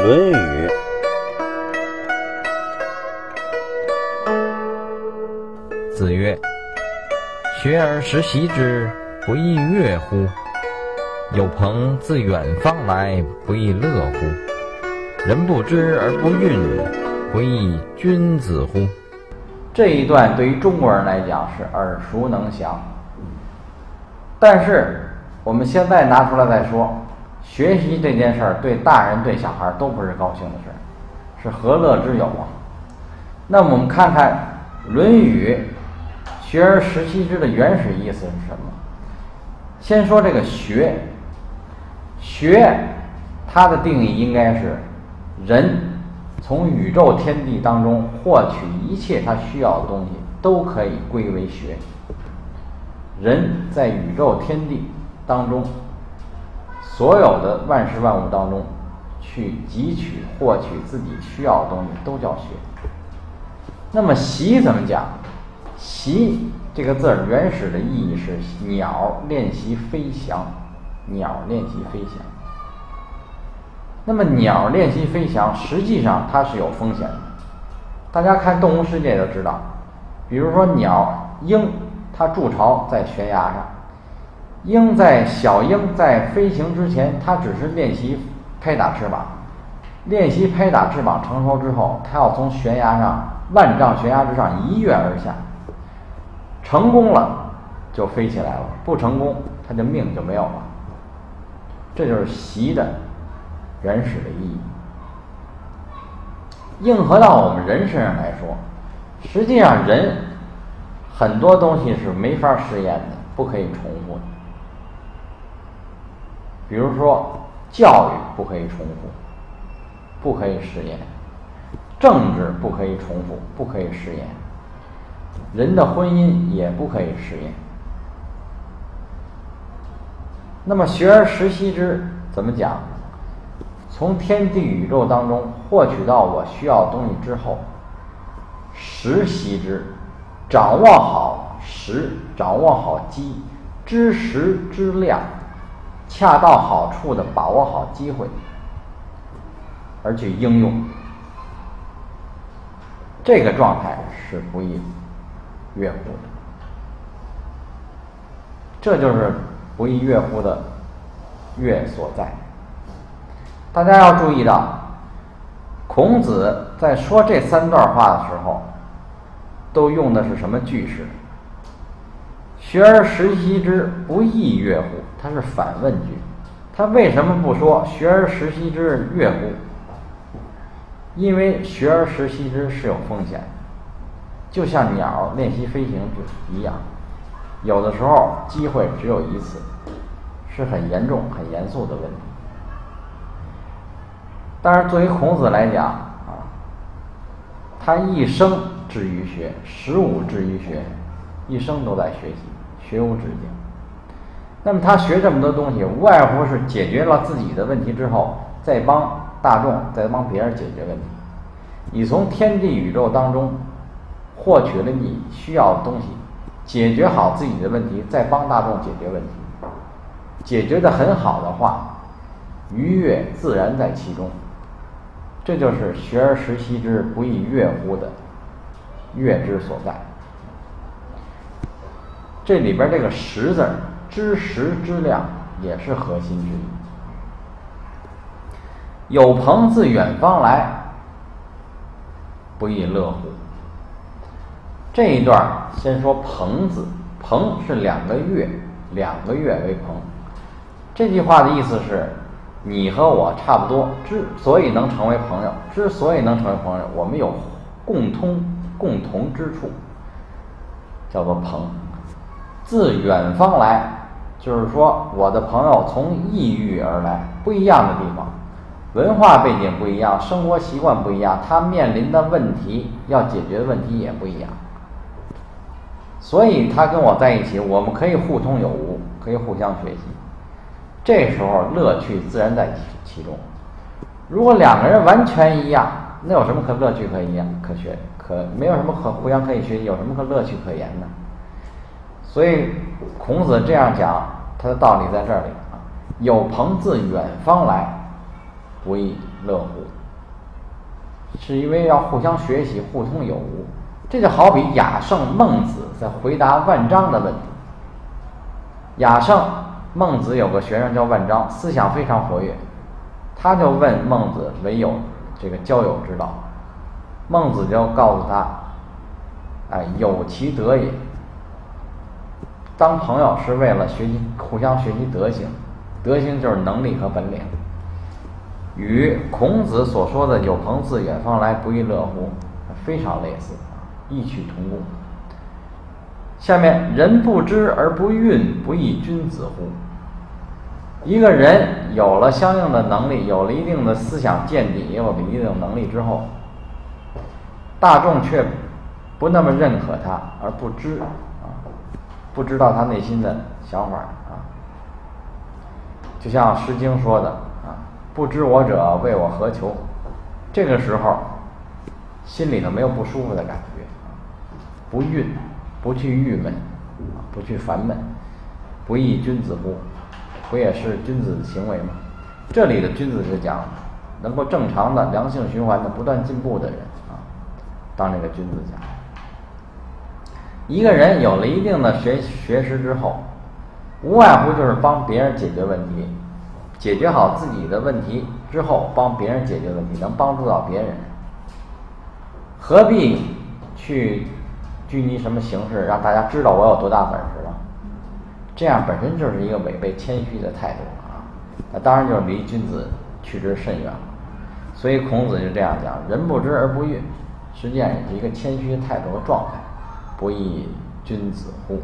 《论语》子曰：“学而时习之，不亦乐乎？有朋自远方来，不亦乐乎？人不知而不愠，不亦君子乎？”这一段对于中国人来讲是耳熟能详，但是我们现在拿出来再说，学习这件事儿对大人对小孩都不是高兴的事儿，是何乐之有啊？那我们看看《论语》“学而时习之”的原始意思是什么？先说这个“学”，学它的定义应该是人。从宇宙天地当中获取一切他需要的东西，都可以归为学。人在宇宙天地当中，所有的万事万物当中，去汲取获取自己需要的东西，都叫学。那么习怎么讲？习这个字儿原始的意义是鸟练习飞翔，鸟练习飞翔。那么鸟练习飞翔，实际上它是有风险的。大家看动物世界就知道，比如说鸟鹰，它筑巢在悬崖上，鹰在小鹰在飞行之前，它只是练习拍打翅膀，练习拍打翅膀成熟之后，它要从悬崖上万丈悬崖之上一跃而下，成功了就飞起来了，不成功它的命就没有了。这就是习的。原始的意义，应合到我们人身上来说，实际上人很多东西是没法实验的，不可以重复的。比如说，教育不可以重复，不可以实验；政治不可以重复，不可以实验；人的婚姻也不可以实验。那么，学而时习之，怎么讲？从天地宇宙当中获取到我需要东西之后，时习之，掌握好时，掌握好机，知时知量，恰到好处的把握好机会，而去应用，这个状态是不亦乐乎的。这就是不亦乐乎的乐所在。大家要注意到，孔子在说这三段话的时候，都用的是什么句式？学而时习之，不亦乐乎？它是反问句。他为什么不说学而时习之乐乎？因为学而时习之是有风险，就像鸟练习飞行一样，有的时候机会只有一次，是很严重、很严肃的问题。但是，作为孔子来讲啊，他一生志于学，十五志于学，一生都在学习，学无止境。那么他学这么多东西，无外乎是解决了自己的问题之后，再帮大众，再帮别人解决问题。你从天地宇宙当中获取了你需要的东西，解决好自己的问题，再帮大众解决问题，解决的很好的话，愉悦自然在其中。这就是学而时习之，不亦乐乎的乐之所在。这里边这个“识”字，知时知量，也是核心之。有朋自远方来，不亦乐乎？这一段先说“朋”字，“朋”是两个月，两个月为朋。这句话的意思是。你和我差不多，之所以能成为朋友，之所以能成为朋友，我们有共通共同之处，叫做朋。自远方来，就是说我的朋友从异域而来，不一样的地方，文化背景不一样，生活习惯不一样，他面临的问题要解决的问题也不一样，所以他跟我在一起，我们可以互通有无，可以互相学习。这时候乐趣自然在其中。如果两个人完全一样，那有什么可乐趣可言、可学、可没有什么可互相可以学习，有什么可乐趣可言呢？所以孔子这样讲，他的道理在这里啊。有朋自远方来，不亦乐乎？是因为要互相学习，互通有无。这就好比亚圣孟子在回答万章的问题。亚圣孟子有个学生叫万章，思想非常活跃，他就问孟子：“唯有这个交友之道。”孟子就告诉他：“哎，有其德也。当朋友是为了学习，互相学习德行，德行就是能力和本领。与孔子所说的‘有朋自远方来，不亦乐乎’非常类似，异曲同工。下面，人不知而不愠，不亦君子乎？一个人有了相应的能力，有了一定的思想见地，也有了一定能力之后。”大众却不那么认可他，而不知，不知道他内心的想法啊。就像《诗经》说的啊，“不知我者，谓我何求？”这个时候，心里头没有不舒服的感觉，不郁，不去郁闷，不去烦闷，不亦君子乎？不也是君子的行为吗？这里的君子是讲能够正常的良性循环的不断进步的人啊。当这个君子讲，一个人有了一定的学学识之后，无外乎就是帮别人解决问题，解决好自己的问题之后，帮别人解决问题，能帮助到别人，何必去拘泥什么形式，让大家知道我有多大本事了？这样本身就是一个违背谦虚的态度啊！那当然就是离君子去之甚远了。所以孔子就这样讲：“人不知而不愠。”实际上也是一个谦虚态度和状态，不亦君子乎？